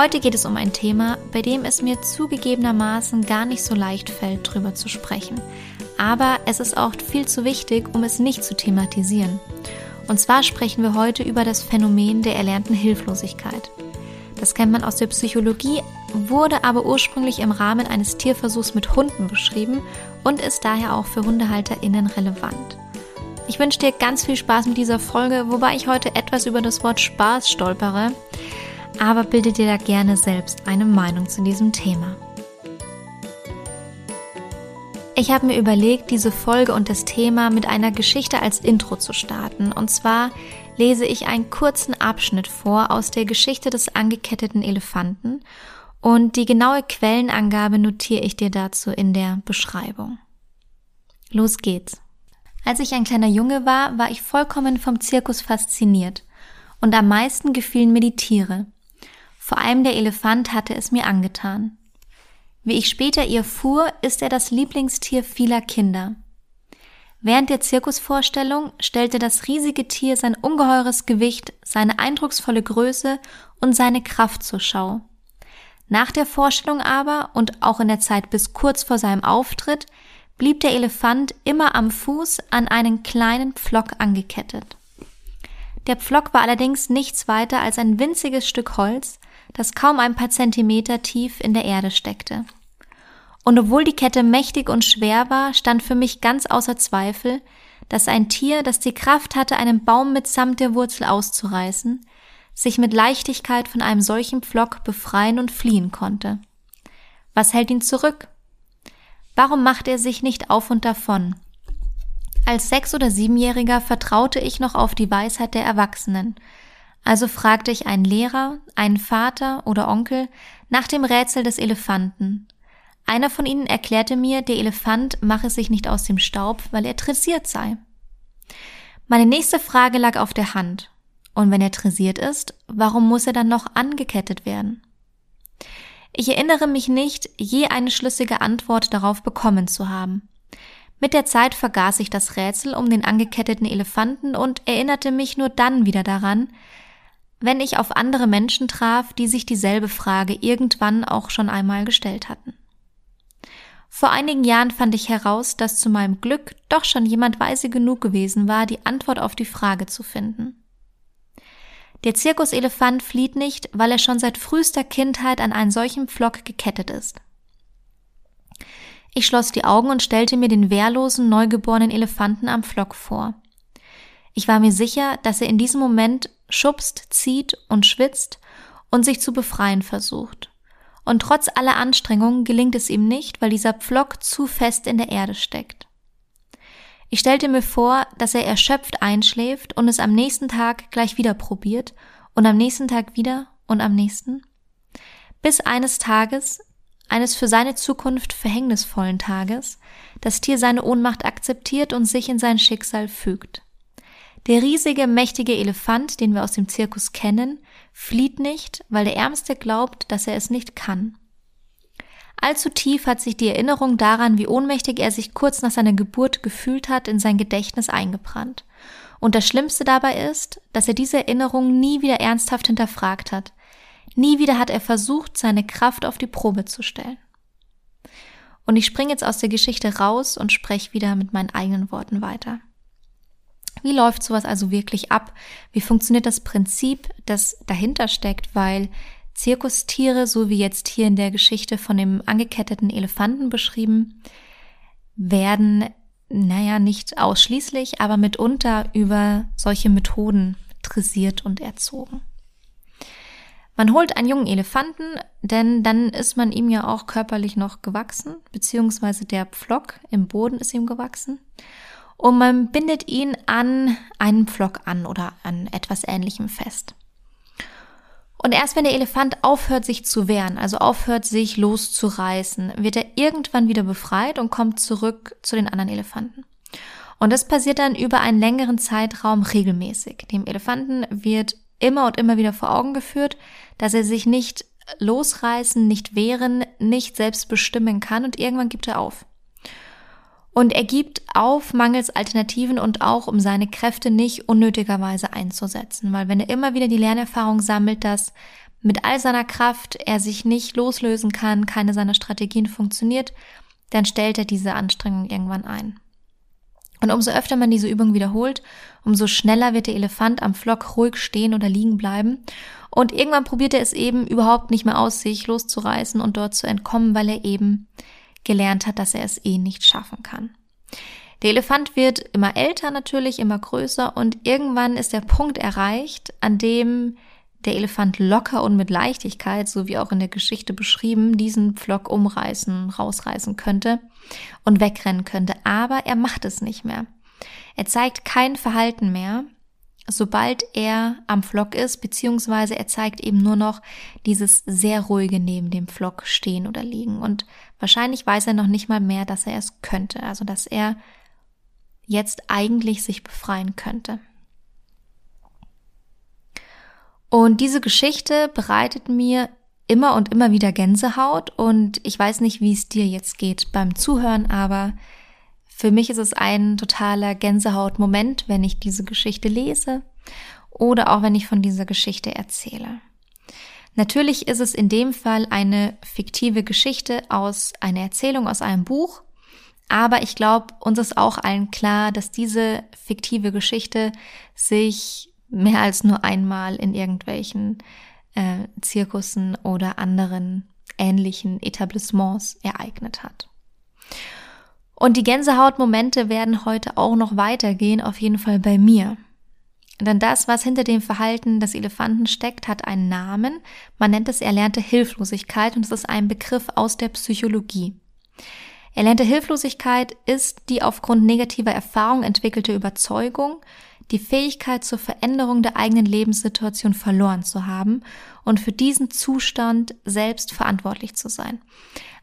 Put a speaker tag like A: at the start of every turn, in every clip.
A: Heute geht es um ein Thema, bei dem es mir zugegebenermaßen gar nicht so leicht fällt, drüber zu sprechen. Aber es ist auch viel zu wichtig, um es nicht zu thematisieren. Und zwar sprechen wir heute über das Phänomen der erlernten Hilflosigkeit. Das kennt man aus der Psychologie, wurde aber ursprünglich im Rahmen eines Tierversuchs mit Hunden beschrieben und ist daher auch für HundehalterInnen relevant. Ich wünsche dir ganz viel Spaß mit dieser Folge, wobei ich heute etwas über das Wort Spaß stolpere aber bilde dir da gerne selbst eine Meinung zu diesem Thema. Ich habe mir überlegt, diese Folge und das Thema mit einer Geschichte als Intro zu starten. Und zwar lese ich einen kurzen Abschnitt vor aus der Geschichte des angeketteten Elefanten und die genaue Quellenangabe notiere ich dir dazu in der Beschreibung. Los geht's. Als ich ein kleiner Junge war, war ich vollkommen vom Zirkus fasziniert und am meisten gefielen mir die Tiere. Vor allem der Elefant hatte es mir angetan. Wie ich später ihr fuhr, ist er das Lieblingstier vieler Kinder. Während der Zirkusvorstellung stellte das riesige Tier sein ungeheures Gewicht, seine eindrucksvolle Größe und seine Kraft zur Schau. Nach der Vorstellung aber und auch in der Zeit bis kurz vor seinem Auftritt blieb der Elefant immer am Fuß an einen kleinen Pflock angekettet. Der Pflock war allerdings nichts weiter als ein winziges Stück Holz, das kaum ein paar Zentimeter tief in der Erde steckte. Und obwohl die Kette mächtig und schwer war, stand für mich ganz außer Zweifel, dass ein Tier, das die Kraft hatte, einen Baum mitsamt der Wurzel auszureißen, sich mit Leichtigkeit von einem solchen Pflock befreien und fliehen konnte. Was hält ihn zurück? Warum macht er sich nicht auf und davon? Als Sechs- oder Siebenjähriger vertraute ich noch auf die Weisheit der Erwachsenen, also fragte ich einen Lehrer, einen Vater oder Onkel nach dem Rätsel des Elefanten. Einer von ihnen erklärte mir, der Elefant mache sich nicht aus dem Staub, weil er dressiert sei. Meine nächste Frage lag auf der Hand. Und wenn er dressiert ist, warum muss er dann noch angekettet werden? Ich erinnere mich nicht, je eine schlüssige Antwort darauf bekommen zu haben. Mit der Zeit vergaß ich das Rätsel um den angeketteten Elefanten und erinnerte mich nur dann wieder daran, wenn ich auf andere Menschen traf, die sich dieselbe Frage irgendwann auch schon einmal gestellt hatten. Vor einigen Jahren fand ich heraus, dass zu meinem Glück doch schon jemand weise genug gewesen war, die Antwort auf die Frage zu finden. Der Zirkuselefant flieht nicht, weil er schon seit frühester Kindheit an einen solchen Pflock gekettet ist. Ich schloss die Augen und stellte mir den wehrlosen, neugeborenen Elefanten am Pflock vor. Ich war mir sicher, dass er in diesem Moment schubst, zieht und schwitzt und sich zu befreien versucht. Und trotz aller Anstrengungen gelingt es ihm nicht, weil dieser Pflock zu fest in der Erde steckt. Ich stellte mir vor, dass er erschöpft einschläft und es am nächsten Tag gleich wieder probiert und am nächsten Tag wieder und am nächsten, bis eines Tages, eines für seine Zukunft verhängnisvollen Tages, das Tier seine Ohnmacht akzeptiert und sich in sein Schicksal fügt. Der riesige, mächtige Elefant, den wir aus dem Zirkus kennen, flieht nicht, weil der Ärmste glaubt, dass er es nicht kann. Allzu tief hat sich die Erinnerung daran, wie ohnmächtig er sich kurz nach seiner Geburt gefühlt hat, in sein Gedächtnis eingebrannt. Und das Schlimmste dabei ist, dass er diese Erinnerung nie wieder ernsthaft hinterfragt hat. Nie wieder hat er versucht, seine Kraft auf die Probe zu stellen. Und ich springe jetzt aus der Geschichte raus und spreche wieder mit meinen eigenen Worten weiter. Wie läuft sowas also wirklich ab? Wie funktioniert das Prinzip, das dahinter steckt? Weil Zirkustiere, so wie jetzt hier in der Geschichte von dem angeketteten Elefanten beschrieben, werden, naja, nicht ausschließlich, aber mitunter über solche Methoden dressiert und erzogen. Man holt einen jungen Elefanten, denn dann ist man ihm ja auch körperlich noch gewachsen, beziehungsweise der Pflock im Boden ist ihm gewachsen und man bindet ihn an einen Pflock an oder an etwas ähnlichem fest. Und erst wenn der Elefant aufhört, sich zu wehren, also aufhört, sich loszureißen, wird er irgendwann wieder befreit und kommt zurück zu den anderen Elefanten. Und das passiert dann über einen längeren Zeitraum regelmäßig. Dem Elefanten wird immer und immer wieder vor Augen geführt, dass er sich nicht losreißen, nicht wehren, nicht selbst bestimmen kann und irgendwann gibt er auf. Und er gibt auf mangels Alternativen und auch um seine Kräfte nicht unnötigerweise einzusetzen, weil wenn er immer wieder die Lernerfahrung sammelt, dass mit all seiner Kraft er sich nicht loslösen kann, keine seiner Strategien funktioniert, dann stellt er diese Anstrengung irgendwann ein. Und umso öfter man diese Übung wiederholt, umso schneller wird der Elefant am Flock ruhig stehen oder liegen bleiben. Und irgendwann probiert er es eben überhaupt nicht mehr aus, sich loszureißen und dort zu entkommen, weil er eben gelernt hat, dass er es eh nicht schaffen kann. Der Elefant wird immer älter natürlich, immer größer und irgendwann ist der Punkt erreicht, an dem der Elefant locker und mit Leichtigkeit, so wie auch in der Geschichte beschrieben, diesen Pflock umreißen, rausreißen könnte und wegrennen könnte. Aber er macht es nicht mehr. Er zeigt kein Verhalten mehr, sobald er am Flock ist, beziehungsweise er zeigt eben nur noch dieses sehr ruhige neben dem Flock stehen oder liegen. Und wahrscheinlich weiß er noch nicht mal mehr, dass er es könnte, also dass er jetzt eigentlich sich befreien könnte. Und diese Geschichte bereitet mir immer und immer wieder Gänsehaut und ich weiß nicht, wie es dir jetzt geht beim Zuhören, aber für mich ist es ein totaler Gänsehautmoment, wenn ich diese Geschichte lese oder auch wenn ich von dieser Geschichte erzähle. Natürlich ist es in dem Fall eine fiktive Geschichte aus einer Erzählung aus einem Buch, aber ich glaube, uns ist auch allen klar, dass diese fiktive Geschichte sich mehr als nur einmal in irgendwelchen äh, Zirkussen oder anderen ähnlichen Etablissements ereignet hat. Und die Gänsehautmomente werden heute auch noch weitergehen, auf jeden Fall bei mir. Denn das, was hinter dem Verhalten des Elefanten steckt, hat einen Namen. Man nennt es erlernte Hilflosigkeit und es ist ein Begriff aus der Psychologie. Erlernte Hilflosigkeit ist die aufgrund negativer Erfahrung entwickelte Überzeugung, die Fähigkeit zur Veränderung der eigenen Lebenssituation verloren zu haben und für diesen Zustand selbst verantwortlich zu sein.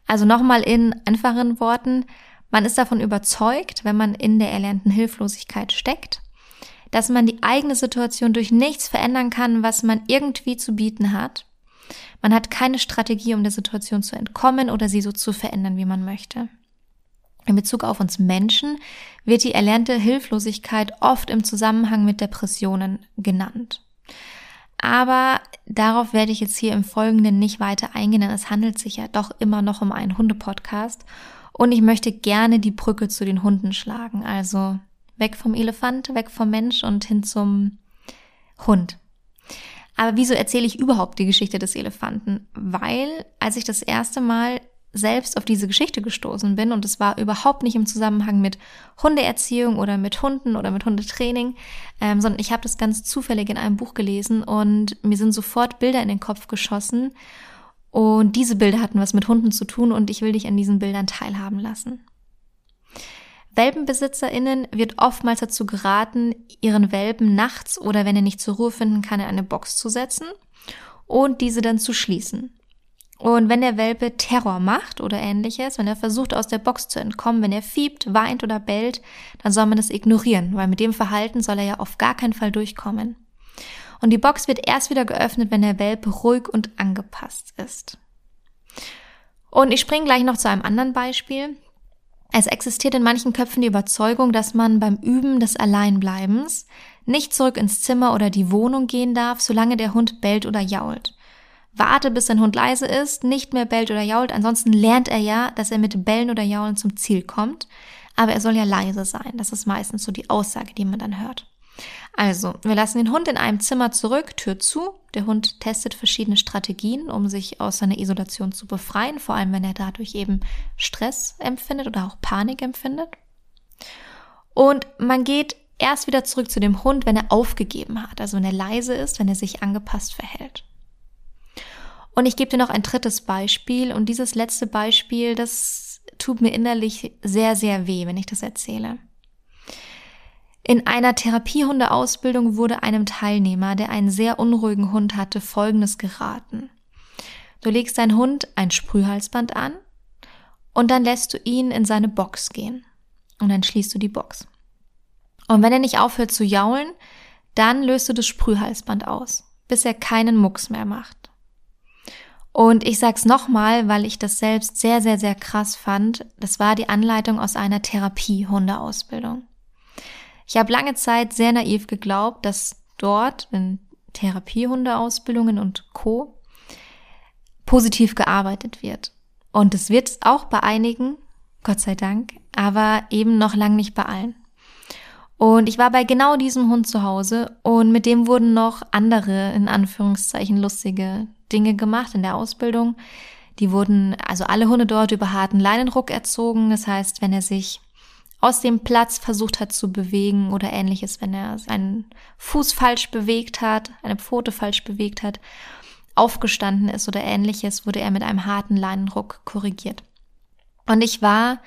A: Also nochmal in einfachen Worten, man ist davon überzeugt, wenn man in der erlernten Hilflosigkeit steckt, dass man die eigene Situation durch nichts verändern kann, was man irgendwie zu bieten hat. Man hat keine Strategie, um der Situation zu entkommen oder sie so zu verändern, wie man möchte. In Bezug auf uns Menschen wird die erlernte Hilflosigkeit oft im Zusammenhang mit Depressionen genannt. Aber darauf werde ich jetzt hier im Folgenden nicht weiter eingehen, denn es handelt sich ja doch immer noch um einen Hundepodcast. Und ich möchte gerne die Brücke zu den Hunden schlagen. Also weg vom Elefant, weg vom Mensch und hin zum Hund. Aber wieso erzähle ich überhaupt die Geschichte des Elefanten? Weil, als ich das erste Mal selbst auf diese Geschichte gestoßen bin und es war überhaupt nicht im Zusammenhang mit Hundeerziehung oder mit Hunden oder mit Hundetraining, ähm, sondern ich habe das ganz zufällig in einem Buch gelesen und mir sind sofort Bilder in den Kopf geschossen und diese Bilder hatten was mit Hunden zu tun und ich will dich an diesen Bildern teilhaben lassen. WelpenbesitzerInnen wird oftmals dazu geraten, ihren Welpen nachts oder wenn er nicht zur Ruhe finden kann, in eine Box zu setzen und diese dann zu schließen. Und wenn der Welpe Terror macht oder ähnliches, wenn er versucht aus der Box zu entkommen, wenn er fiebt, weint oder bellt, dann soll man das ignorieren, weil mit dem Verhalten soll er ja auf gar keinen Fall durchkommen. Und die Box wird erst wieder geöffnet, wenn der Welpe ruhig und angepasst ist. Und ich springe gleich noch zu einem anderen Beispiel. Es existiert in manchen Köpfen die Überzeugung, dass man beim Üben des Alleinbleibens nicht zurück ins Zimmer oder die Wohnung gehen darf, solange der Hund bellt oder jault. Warte, bis sein Hund leise ist, nicht mehr bellt oder jault. Ansonsten lernt er ja, dass er mit Bellen oder Jaulen zum Ziel kommt. Aber er soll ja leise sein. Das ist meistens so die Aussage, die man dann hört. Also, wir lassen den Hund in einem Zimmer zurück, Tür zu. Der Hund testet verschiedene Strategien, um sich aus seiner Isolation zu befreien, vor allem wenn er dadurch eben Stress empfindet oder auch Panik empfindet. Und man geht erst wieder zurück zu dem Hund, wenn er aufgegeben hat, also wenn er leise ist, wenn er sich angepasst verhält. Und ich gebe dir noch ein drittes Beispiel. Und dieses letzte Beispiel, das tut mir innerlich sehr, sehr weh, wenn ich das erzähle. In einer Therapiehundeausbildung wurde einem Teilnehmer, der einen sehr unruhigen Hund hatte, Folgendes geraten. Du legst deinen Hund ein Sprühhalsband an und dann lässt du ihn in seine Box gehen. Und dann schließt du die Box. Und wenn er nicht aufhört zu jaulen, dann löst du das Sprühhalsband aus, bis er keinen Mucks mehr macht. Und ich sag's nochmal, weil ich das selbst sehr, sehr, sehr krass fand. Das war die Anleitung aus einer Therapie-Hundeausbildung. Ich habe lange Zeit sehr naiv geglaubt, dass dort in Therapiehundeausbildungen und Co. positiv gearbeitet wird. Und es wird auch bei einigen, Gott sei Dank, aber eben noch lang nicht bei allen. Und ich war bei genau diesem Hund zu Hause und mit dem wurden noch andere, in Anführungszeichen, lustige Dinge gemacht in der Ausbildung. Die wurden, also alle Hunde dort über harten Leinenruck erzogen. Das heißt, wenn er sich aus dem Platz versucht hat zu bewegen oder ähnliches, wenn er seinen Fuß falsch bewegt hat, eine Pfote falsch bewegt hat, aufgestanden ist oder ähnliches, wurde er mit einem harten Leinenruck korrigiert. Und ich war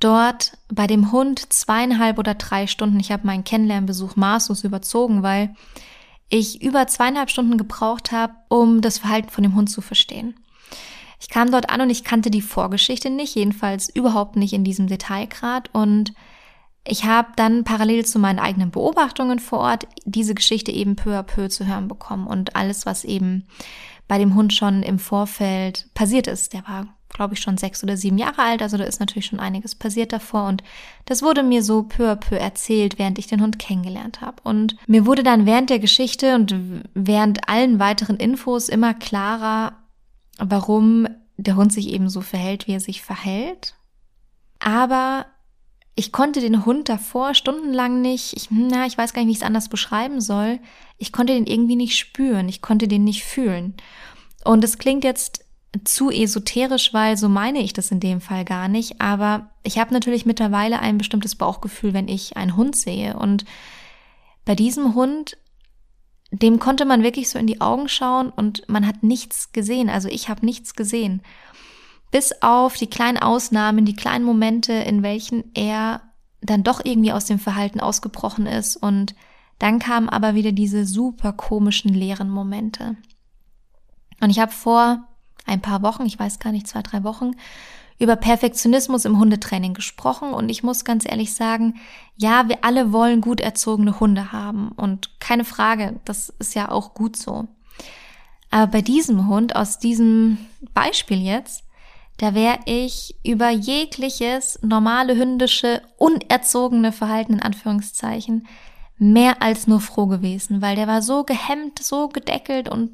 A: dort bei dem Hund zweieinhalb oder drei Stunden. Ich habe meinen Kennenlernbesuch maßlos überzogen, weil ich über zweieinhalb Stunden gebraucht habe, um das Verhalten von dem Hund zu verstehen. Ich kam dort an und ich kannte die Vorgeschichte nicht, jedenfalls überhaupt nicht in diesem Detailgrad. Und ich habe dann parallel zu meinen eigenen Beobachtungen vor Ort diese Geschichte eben peu à peu zu hören bekommen und alles, was eben bei dem Hund schon im Vorfeld passiert ist. Der war, glaube ich, schon sechs oder sieben Jahre alt, also da ist natürlich schon einiges passiert davor und das wurde mir so peu à peu erzählt, während ich den Hund kennengelernt habe. Und mir wurde dann während der Geschichte und während allen weiteren Infos immer klarer, warum der Hund sich eben so verhält, wie er sich verhält. Aber ich konnte den Hund davor stundenlang nicht, ich, na, ich weiß gar nicht, wie ich es anders beschreiben soll. Ich konnte den irgendwie nicht spüren, ich konnte den nicht fühlen. Und es klingt jetzt zu esoterisch, weil so meine ich das in dem Fall gar nicht. Aber ich habe natürlich mittlerweile ein bestimmtes Bauchgefühl, wenn ich einen Hund sehe. Und bei diesem Hund dem konnte man wirklich so in die Augen schauen und man hat nichts gesehen. Also ich habe nichts gesehen. Bis auf die kleinen Ausnahmen, die kleinen Momente, in welchen er dann doch irgendwie aus dem Verhalten ausgebrochen ist. Und dann kamen aber wieder diese super komischen leeren Momente. Und ich habe vor ein paar Wochen, ich weiß gar nicht, zwei, drei Wochen, über Perfektionismus im Hundetraining gesprochen und ich muss ganz ehrlich sagen, ja, wir alle wollen gut erzogene Hunde haben und keine Frage, das ist ja auch gut so. Aber bei diesem Hund, aus diesem Beispiel jetzt, da wäre ich über jegliches normale hündische, unerzogene Verhalten in Anführungszeichen mehr als nur froh gewesen, weil der war so gehemmt, so gedeckelt und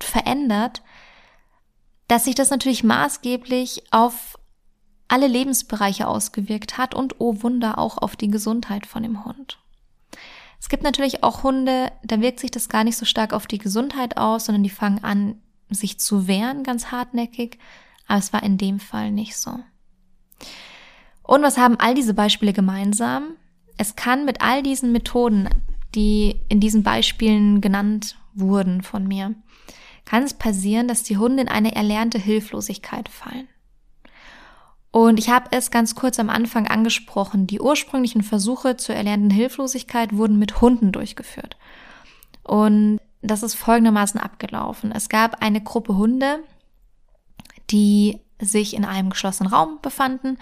A: verändert, dass sich das natürlich maßgeblich auf alle Lebensbereiche ausgewirkt hat und oh Wunder auch auf die Gesundheit von dem Hund. Es gibt natürlich auch Hunde, da wirkt sich das gar nicht so stark auf die Gesundheit aus, sondern die fangen an, sich zu wehren, ganz hartnäckig. Aber es war in dem Fall nicht so. Und was haben all diese Beispiele gemeinsam? Es kann mit all diesen Methoden, die in diesen Beispielen genannt wurden von mir, kann es passieren, dass die Hunde in eine erlernte Hilflosigkeit fallen. Und ich habe es ganz kurz am Anfang angesprochen. Die ursprünglichen Versuche zur erlernten Hilflosigkeit wurden mit Hunden durchgeführt. Und das ist folgendermaßen abgelaufen. Es gab eine Gruppe Hunde, die sich in einem geschlossenen Raum befanden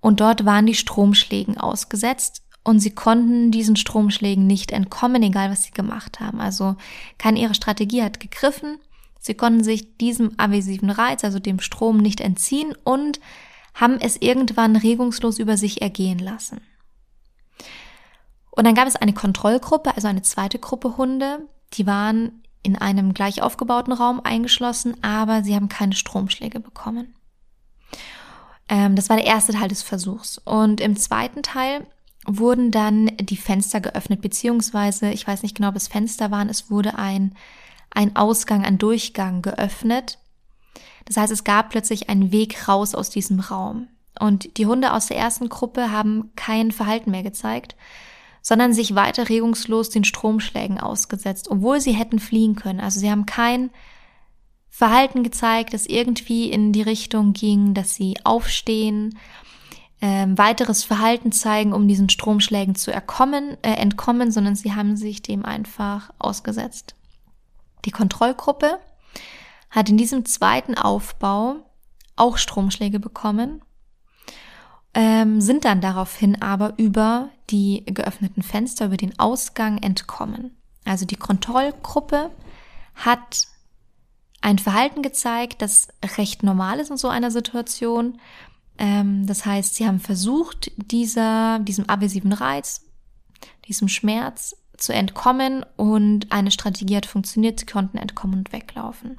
A: und dort waren die Stromschlägen ausgesetzt und sie konnten diesen Stromschlägen nicht entkommen, egal was sie gemacht haben. Also keine ihre Strategie hat gegriffen. Sie konnten sich diesem avisiven Reiz, also dem Strom, nicht entziehen und haben es irgendwann regungslos über sich ergehen lassen. Und dann gab es eine Kontrollgruppe, also eine zweite Gruppe Hunde, die waren in einem gleich aufgebauten Raum eingeschlossen, aber sie haben keine Stromschläge bekommen. Ähm, das war der erste Teil des Versuchs. Und im zweiten Teil wurden dann die Fenster geöffnet, beziehungsweise, ich weiß nicht genau, ob es Fenster waren, es wurde ein, ein Ausgang, ein Durchgang geöffnet, das heißt, es gab plötzlich einen Weg raus aus diesem Raum. Und die Hunde aus der ersten Gruppe haben kein Verhalten mehr gezeigt, sondern sich weiter regungslos den Stromschlägen ausgesetzt, obwohl sie hätten fliehen können. Also sie haben kein Verhalten gezeigt, das irgendwie in die Richtung ging, dass sie aufstehen, äh, weiteres Verhalten zeigen, um diesen Stromschlägen zu erkommen, äh, entkommen, sondern sie haben sich dem einfach ausgesetzt. Die Kontrollgruppe hat in diesem zweiten Aufbau auch Stromschläge bekommen, ähm, sind dann daraufhin aber über die geöffneten Fenster, über den Ausgang entkommen. Also die Kontrollgruppe hat ein Verhalten gezeigt, das recht normal ist in so einer Situation. Ähm, das heißt, sie haben versucht, dieser, diesem aversiven Reiz, diesem Schmerz zu entkommen und eine Strategie hat funktioniert, sie konnten entkommen und weglaufen.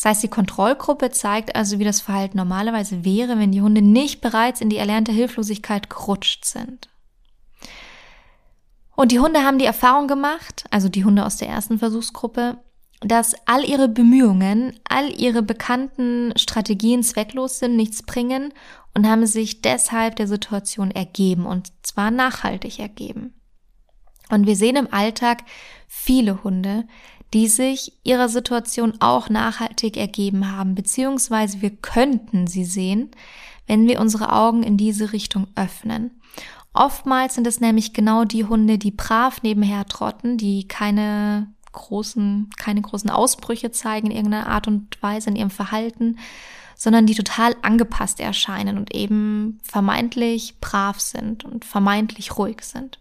A: Das heißt, die Kontrollgruppe zeigt also, wie das Verhalten normalerweise wäre, wenn die Hunde nicht bereits in die erlernte Hilflosigkeit gerutscht sind. Und die Hunde haben die Erfahrung gemacht, also die Hunde aus der ersten Versuchsgruppe, dass all ihre Bemühungen, all ihre bekannten Strategien zwecklos sind, nichts bringen und haben sich deshalb der Situation ergeben und zwar nachhaltig ergeben. Und wir sehen im Alltag viele Hunde, die sich ihrer Situation auch nachhaltig ergeben haben, beziehungsweise wir könnten sie sehen, wenn wir unsere Augen in diese Richtung öffnen. Oftmals sind es nämlich genau die Hunde, die brav nebenher trotten, die keine großen, keine großen Ausbrüche zeigen in irgendeiner Art und Weise in ihrem Verhalten, sondern die total angepasst erscheinen und eben vermeintlich brav sind und vermeintlich ruhig sind.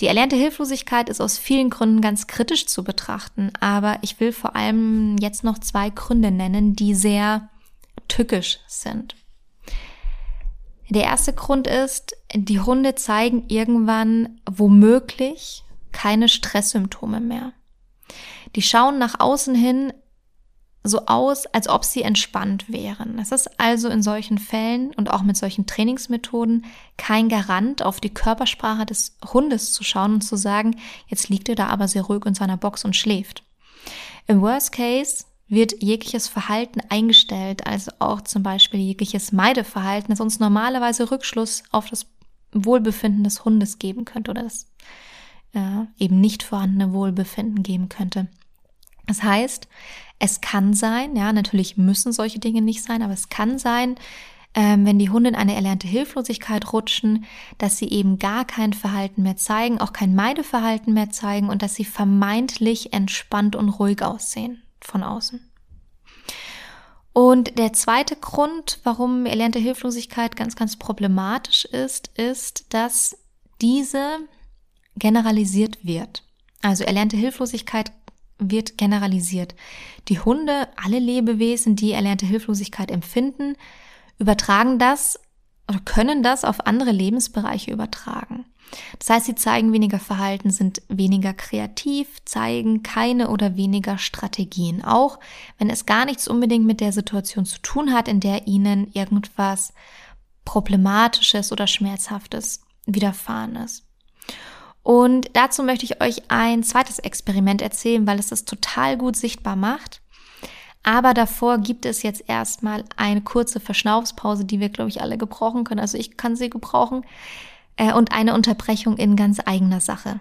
A: Die erlernte Hilflosigkeit ist aus vielen Gründen ganz kritisch zu betrachten, aber ich will vor allem jetzt noch zwei Gründe nennen, die sehr tückisch sind. Der erste Grund ist, die Hunde zeigen irgendwann womöglich keine Stresssymptome mehr. Die schauen nach außen hin so aus, als ob sie entspannt wären. Es ist also in solchen Fällen und auch mit solchen Trainingsmethoden kein Garant, auf die Körpersprache des Hundes zu schauen und zu sagen, jetzt liegt er da aber sehr ruhig in seiner Box und schläft. Im Worst Case wird jegliches Verhalten eingestellt, also auch zum Beispiel jegliches Meideverhalten, das uns normalerweise Rückschluss auf das Wohlbefinden des Hundes geben könnte oder das äh, eben nicht vorhandene Wohlbefinden geben könnte. Das heißt, es kann sein, ja, natürlich müssen solche Dinge nicht sein, aber es kann sein, ähm, wenn die Hunde in eine erlernte Hilflosigkeit rutschen, dass sie eben gar kein Verhalten mehr zeigen, auch kein Meideverhalten mehr zeigen und dass sie vermeintlich entspannt und ruhig aussehen von außen. Und der zweite Grund, warum erlernte Hilflosigkeit ganz, ganz problematisch ist, ist, dass diese generalisiert wird. Also erlernte Hilflosigkeit wird generalisiert. Die Hunde, alle Lebewesen, die erlernte Hilflosigkeit empfinden, übertragen das oder können das auf andere Lebensbereiche übertragen. Das heißt, sie zeigen weniger Verhalten, sind weniger kreativ, zeigen keine oder weniger Strategien, auch wenn es gar nichts unbedingt mit der Situation zu tun hat, in der ihnen irgendwas Problematisches oder Schmerzhaftes widerfahren ist. Und dazu möchte ich euch ein zweites Experiment erzählen, weil es das total gut sichtbar macht. Aber davor gibt es jetzt erstmal eine kurze Verschnaufspause, die wir, glaube ich, alle gebrauchen können. Also ich kann sie gebrauchen. Äh, und eine Unterbrechung in ganz eigener Sache.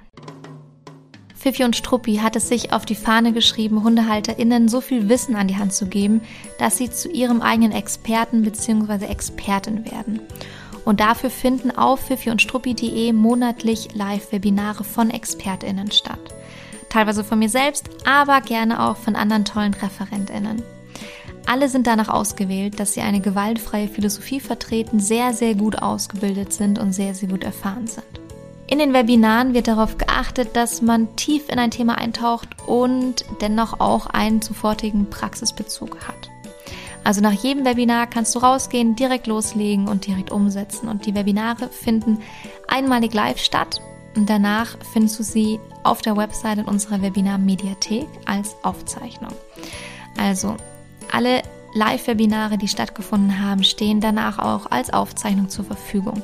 A: Fifi und Struppi hat es sich auf die Fahne geschrieben, HundehalterInnen so viel Wissen an die Hand zu geben, dass sie zu ihrem eigenen Experten bzw. Expertin werden. Und dafür finden auf fifi und struppi.de monatlich Live-Webinare von ExpertInnen statt. Teilweise von mir selbst, aber gerne auch von anderen tollen ReferentInnen. Alle sind danach ausgewählt, dass sie eine gewaltfreie Philosophie vertreten, sehr, sehr gut ausgebildet sind und sehr, sehr gut erfahren sind. In den Webinaren wird darauf geachtet, dass man tief in ein Thema eintaucht und dennoch auch einen sofortigen Praxisbezug hat. Also nach jedem Webinar kannst du rausgehen, direkt loslegen und direkt umsetzen. Und die Webinare finden einmalig live statt und danach findest du sie auf der Website in unserer Webinar-Mediathek als Aufzeichnung. Also alle Live-Webinare, die stattgefunden haben, stehen danach auch als Aufzeichnung zur Verfügung.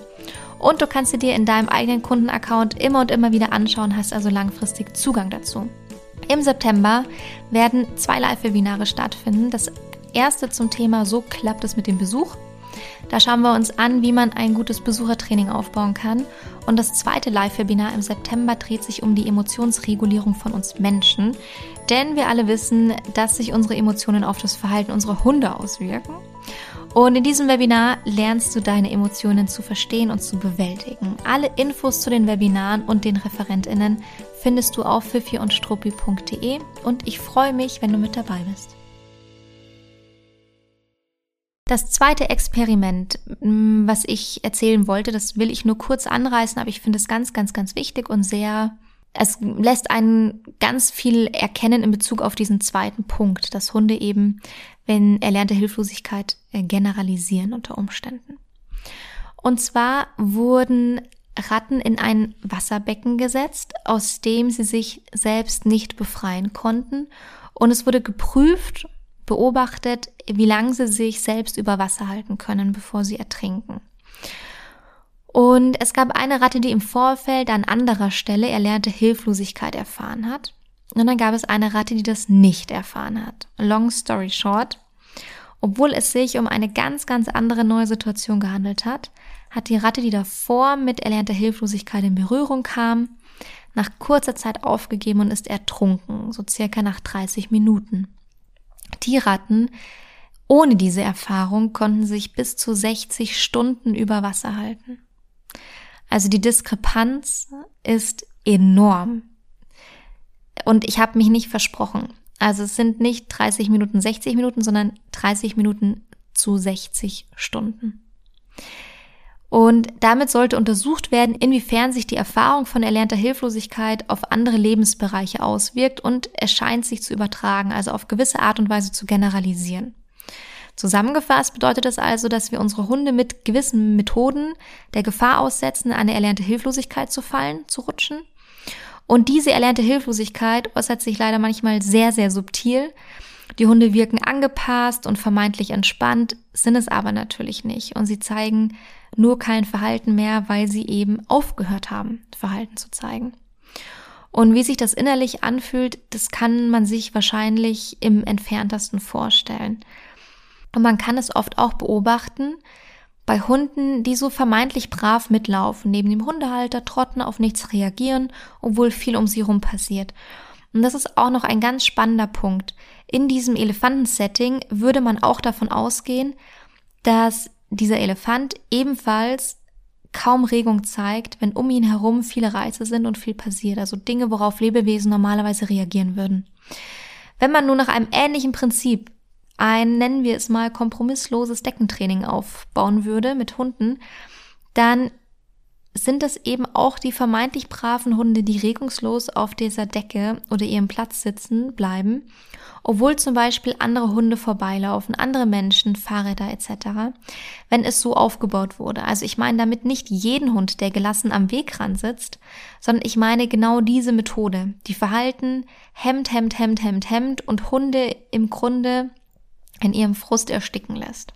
A: Und du kannst sie dir in deinem eigenen Kundenaccount immer und immer wieder anschauen, hast also langfristig Zugang dazu. Im September werden zwei Live-Webinare stattfinden. Das erste zum Thema So klappt es mit dem Besuch. Da schauen wir uns an, wie man ein gutes Besuchertraining aufbauen kann. Und das zweite Live-Webinar im September dreht sich um die Emotionsregulierung von uns Menschen. Denn wir alle wissen, dass sich unsere Emotionen auf das Verhalten unserer Hunde auswirken. Und in diesem Webinar lernst du deine Emotionen zu verstehen und zu bewältigen. Alle Infos zu den Webinaren und den ReferentInnen findest du auf fifi-und-struppi.de und ich freue mich, wenn du mit dabei bist. Das zweite Experiment, mm, was ich erzählen wollte, das will ich nur kurz anreißen, aber ich finde es ganz, ganz, ganz wichtig und sehr, es lässt einen ganz viel erkennen in Bezug auf diesen zweiten Punkt, dass Hunde eben, wenn erlernte Hilflosigkeit äh, generalisieren unter Umständen. Und zwar wurden Ratten in ein Wasserbecken gesetzt, aus dem sie sich selbst nicht befreien konnten. Und es wurde geprüft, beobachtet, wie lange sie sich selbst über Wasser halten können, bevor sie ertrinken. Und es gab eine Ratte, die im Vorfeld an anderer Stelle erlernte Hilflosigkeit erfahren hat. Und dann gab es eine Ratte, die das nicht erfahren hat. Long story short, obwohl es sich um eine ganz, ganz andere neue Situation gehandelt hat, hat die Ratte, die davor mit erlernter Hilflosigkeit in Berührung kam, nach kurzer Zeit aufgegeben und ist ertrunken, so circa nach 30 Minuten. Die Ratten ohne diese Erfahrung konnten sich bis zu 60 Stunden über Wasser halten. Also die Diskrepanz ist enorm. Und ich habe mich nicht versprochen. Also es sind nicht 30 Minuten, 60 Minuten, sondern 30 Minuten zu 60 Stunden. Und damit sollte untersucht werden, inwiefern sich die Erfahrung von erlernter Hilflosigkeit auf andere Lebensbereiche auswirkt und es scheint sich zu übertragen, also auf gewisse Art und Weise zu generalisieren. Zusammengefasst bedeutet das also, dass wir unsere Hunde mit gewissen Methoden der Gefahr aussetzen, eine erlernte Hilflosigkeit zu fallen, zu rutschen. Und diese erlernte Hilflosigkeit äußert sich leider manchmal sehr, sehr subtil. Die Hunde wirken angepasst und vermeintlich entspannt, sind es aber natürlich nicht. Und sie zeigen nur kein Verhalten mehr, weil sie eben aufgehört haben, Verhalten zu zeigen. Und wie sich das innerlich anfühlt, das kann man sich wahrscheinlich im entferntesten vorstellen. Und man kann es oft auch beobachten bei Hunden, die so vermeintlich brav mitlaufen, neben dem Hundehalter trotten, auf nichts reagieren, obwohl viel um sie rum passiert. Und das ist auch noch ein ganz spannender Punkt. In diesem Elefantensetting würde man auch davon ausgehen, dass dieser Elefant ebenfalls kaum Regung zeigt, wenn um ihn herum viele Reize sind und viel passiert, also Dinge, worauf Lebewesen normalerweise reagieren würden. Wenn man nur nach einem ähnlichen Prinzip ein, nennen wir es mal, kompromissloses Deckentraining aufbauen würde mit Hunden, dann sind es eben auch die vermeintlich braven Hunde, die regungslos auf dieser Decke oder ihrem Platz sitzen bleiben, obwohl zum Beispiel andere Hunde vorbeilaufen, andere Menschen, Fahrräder etc., wenn es so aufgebaut wurde. Also ich meine damit nicht jeden Hund, der gelassen am Wegrand sitzt, sondern ich meine genau diese Methode, die Verhalten hemmt, hemmt, hemmt, hemmt, hemmt und Hunde im Grunde in ihrem Frust ersticken lässt.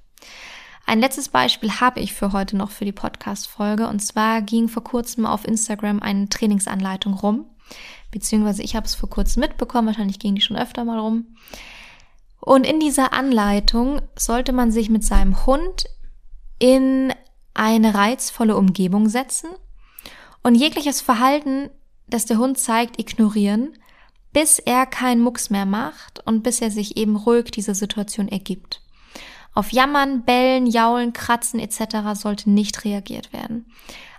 A: Ein letztes Beispiel habe ich für heute noch für die Podcast-Folge. Und zwar ging vor kurzem auf Instagram eine Trainingsanleitung rum. Beziehungsweise ich habe es vor kurzem mitbekommen. Wahrscheinlich ging die schon öfter mal rum. Und in dieser Anleitung sollte man sich mit seinem Hund in eine reizvolle Umgebung setzen und jegliches Verhalten, das der Hund zeigt, ignorieren, bis er keinen Mucks mehr macht und bis er sich eben ruhig dieser Situation ergibt. Auf Jammern, Bellen, Jaulen, Kratzen etc. sollte nicht reagiert werden.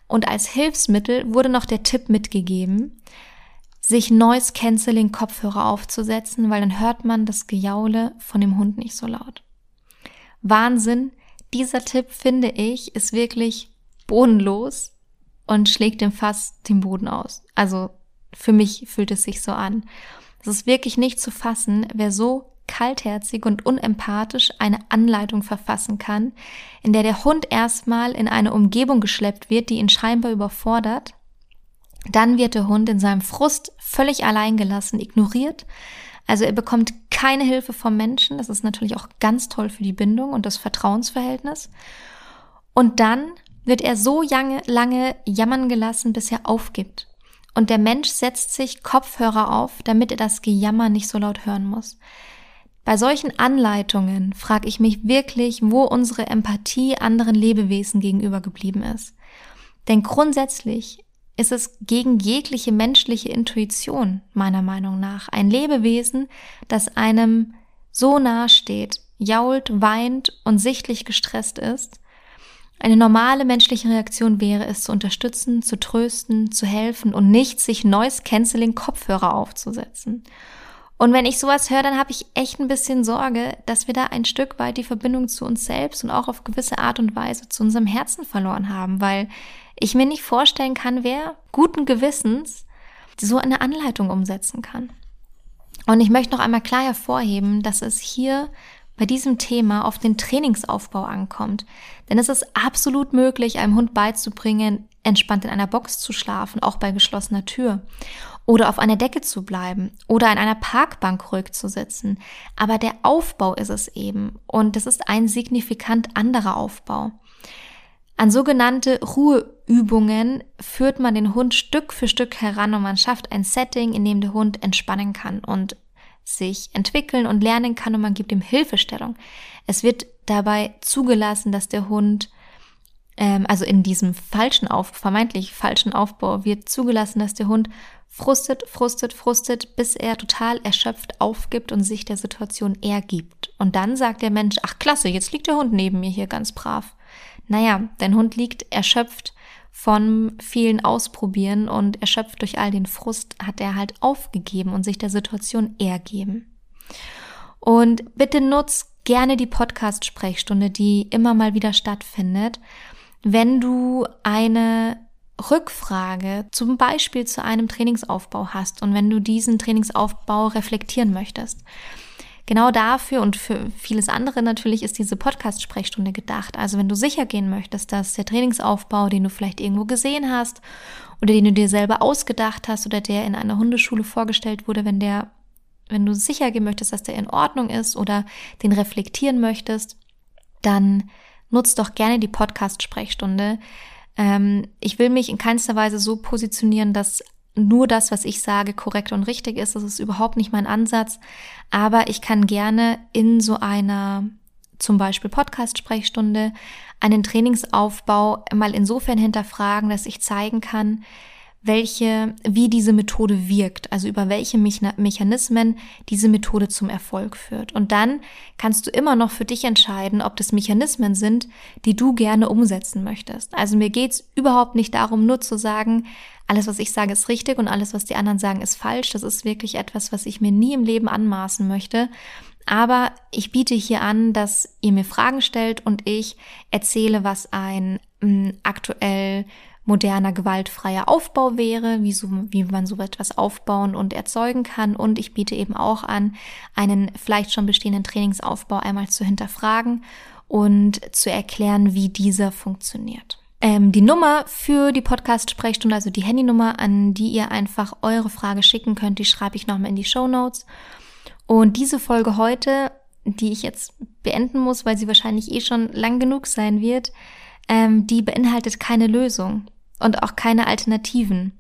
A: Und als Hilfsmittel wurde noch der Tipp mitgegeben, sich Noise Cancelling Kopfhörer aufzusetzen, weil dann hört man das Gejaule von dem Hund nicht so laut. Wahnsinn. Dieser Tipp finde ich ist wirklich bodenlos und schlägt dem fast den Boden aus. Also für mich fühlt es sich so an. Es ist wirklich nicht zu fassen, wer so kaltherzig und unempathisch eine Anleitung verfassen kann, in der der Hund erstmal in eine Umgebung geschleppt wird, die ihn scheinbar überfordert. Dann wird der Hund in seinem Frust völlig allein gelassen, ignoriert. Also er bekommt keine Hilfe vom Menschen. Das ist natürlich auch ganz toll für die Bindung und das Vertrauensverhältnis. Und dann wird er so lange, lange jammern gelassen, bis er aufgibt. Und der Mensch setzt sich Kopfhörer auf, damit er das Gejammer nicht so laut hören muss. Bei solchen Anleitungen frage ich mich wirklich, wo unsere Empathie anderen Lebewesen gegenüber geblieben ist. Denn grundsätzlich ist es gegen jegliche menschliche Intuition, meiner Meinung nach, ein Lebewesen, das einem so nahe steht, jault, weint und sichtlich gestresst ist. Eine normale menschliche Reaktion wäre es, zu unterstützen, zu trösten, zu helfen und nicht sich Noise Canceling Kopfhörer aufzusetzen. Und wenn ich sowas höre, dann habe ich echt ein bisschen Sorge, dass wir da ein Stück weit die Verbindung zu uns selbst und auch auf gewisse Art und Weise zu unserem Herzen verloren haben, weil ich mir nicht vorstellen kann, wer guten Gewissens so eine Anleitung umsetzen kann. Und ich möchte noch einmal klar hervorheben, dass es hier bei diesem Thema auf den Trainingsaufbau ankommt. Denn es ist absolut möglich, einem Hund beizubringen, entspannt in einer Box zu schlafen, auch bei geschlossener Tür oder auf einer Decke zu bleiben oder in einer Parkbank ruhig zu sitzen. Aber der Aufbau ist es eben und das ist ein signifikant anderer Aufbau. An sogenannte Ruheübungen führt man den Hund Stück für Stück heran und man schafft ein Setting, in dem der Hund entspannen kann und sich entwickeln und lernen kann und man gibt ihm Hilfestellung. Es wird dabei zugelassen, dass der Hund ähm, also in diesem falschen Auf, vermeintlich falschen Aufbau wird zugelassen, dass der Hund frustet, frustet, frustet, bis er total erschöpft aufgibt und sich der Situation ergibt. Und dann sagt der Mensch, ach klasse, jetzt liegt der Hund neben mir hier ganz brav. Naja, dein Hund liegt erschöpft von vielen Ausprobieren und erschöpft durch all den Frust hat er halt aufgegeben und sich der Situation ergeben. Und bitte nutz gerne die Podcast-Sprechstunde, die immer mal wieder stattfindet wenn du eine Rückfrage zum Beispiel zu einem Trainingsaufbau hast und wenn du diesen Trainingsaufbau reflektieren möchtest. Genau dafür und für vieles andere natürlich ist diese Podcast-Sprechstunde gedacht. Also wenn du sicher gehen möchtest, dass der Trainingsaufbau, den du vielleicht irgendwo gesehen hast oder den du dir selber ausgedacht hast oder der in einer Hundeschule vorgestellt wurde, wenn der, wenn du sicher gehen möchtest, dass der in Ordnung ist oder den reflektieren möchtest, dann nutzt doch gerne die Podcast-Sprechstunde. Ähm, ich will mich in keinster Weise so positionieren, dass nur das, was ich sage, korrekt und richtig ist. Das ist überhaupt nicht mein Ansatz. Aber ich kann gerne in so einer zum Beispiel Podcast-Sprechstunde einen Trainingsaufbau mal insofern hinterfragen, dass ich zeigen kann, welche, wie diese Methode wirkt, also über welche Mechanismen diese Methode zum Erfolg führt. Und dann kannst du immer noch für dich entscheiden, ob das Mechanismen sind, die du gerne umsetzen möchtest. Also mir geht's überhaupt nicht darum, nur zu sagen, alles, was ich sage, ist richtig und alles, was die anderen sagen, ist falsch. Das ist wirklich etwas, was ich mir nie im Leben anmaßen möchte. Aber ich biete hier an, dass ihr mir Fragen stellt und ich erzähle, was ein m, aktuell moderner, gewaltfreier Aufbau wäre, wie, so, wie man so etwas aufbauen und erzeugen kann. Und ich biete eben auch an, einen vielleicht schon bestehenden Trainingsaufbau einmal zu hinterfragen und zu erklären, wie dieser funktioniert. Ähm, die Nummer für die Podcast-Sprechstunde, also die Handynummer, an die ihr einfach eure Frage schicken könnt, die schreibe ich nochmal in die Show Notes. Und diese Folge heute, die ich jetzt beenden muss, weil sie wahrscheinlich eh schon lang genug sein wird, ähm, die beinhaltet keine Lösung und auch keine Alternativen.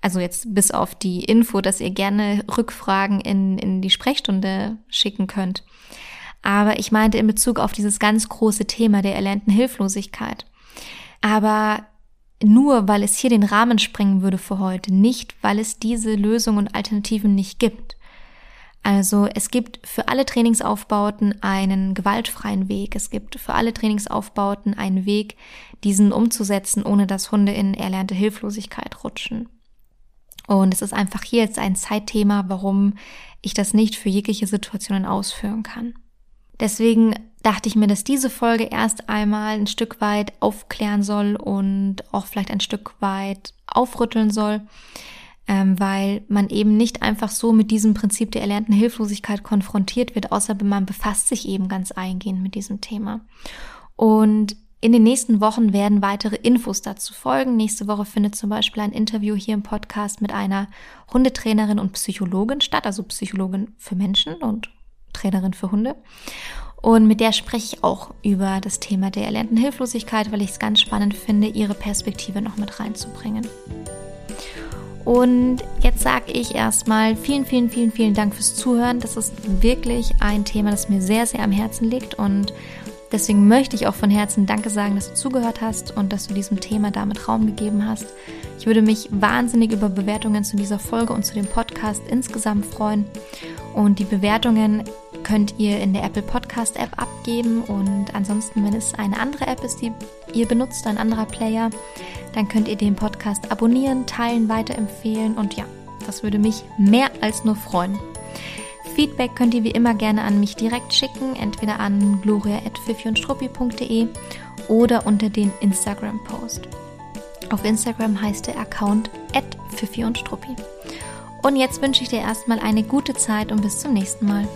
A: Also jetzt bis auf die Info, dass ihr gerne Rückfragen in, in die Sprechstunde schicken könnt. Aber ich meinte in Bezug auf dieses ganz große Thema der erlernten Hilflosigkeit. Aber nur weil es hier den Rahmen sprengen würde für heute, nicht weil es diese Lösungen und Alternativen nicht gibt. Also es gibt für alle Trainingsaufbauten einen gewaltfreien Weg. Es gibt für alle Trainingsaufbauten einen Weg, diesen umzusetzen, ohne dass Hunde in erlernte Hilflosigkeit rutschen. Und es ist einfach hier jetzt ein Zeitthema, warum ich das nicht für jegliche Situationen ausführen kann. Deswegen dachte ich mir, dass diese Folge erst einmal ein Stück weit aufklären soll und auch vielleicht ein Stück weit aufrütteln soll, ähm, weil man eben nicht einfach so mit diesem Prinzip der erlernten Hilflosigkeit konfrontiert wird, außer man befasst sich eben ganz eingehend mit diesem Thema. Und in den nächsten Wochen werden weitere Infos dazu folgen. Nächste Woche findet zum Beispiel ein Interview hier im Podcast mit einer Hundetrainerin und Psychologin statt, also Psychologin für Menschen und Trainerin für Hunde. Und mit der spreche ich auch über das Thema der erlernten Hilflosigkeit, weil ich es ganz spannend finde, ihre Perspektive noch mit reinzubringen. Und jetzt sage ich erstmal vielen, vielen, vielen, vielen Dank fürs Zuhören. Das ist wirklich ein Thema, das mir sehr, sehr am Herzen liegt. Und deswegen möchte ich auch von Herzen Danke sagen, dass du zugehört hast und dass du diesem Thema damit Raum gegeben hast. Ich würde mich wahnsinnig über Bewertungen zu dieser Folge und zu dem Podcast insgesamt freuen. Und die Bewertungen könnt ihr in der Apple Podcast App abgeben und ansonsten, wenn es eine andere App ist, die ihr benutzt, ein anderer Player, dann könnt ihr den Podcast abonnieren, teilen, weiterempfehlen und ja, das würde mich mehr als nur freuen. Feedback könnt ihr wie immer gerne an mich direkt schicken, entweder an gloria.fifiundstruppi.de oder unter den Instagram-Post. Auf Instagram heißt der Account @fifiundstruppi. Und jetzt wünsche ich dir erstmal eine gute Zeit und bis zum nächsten Mal.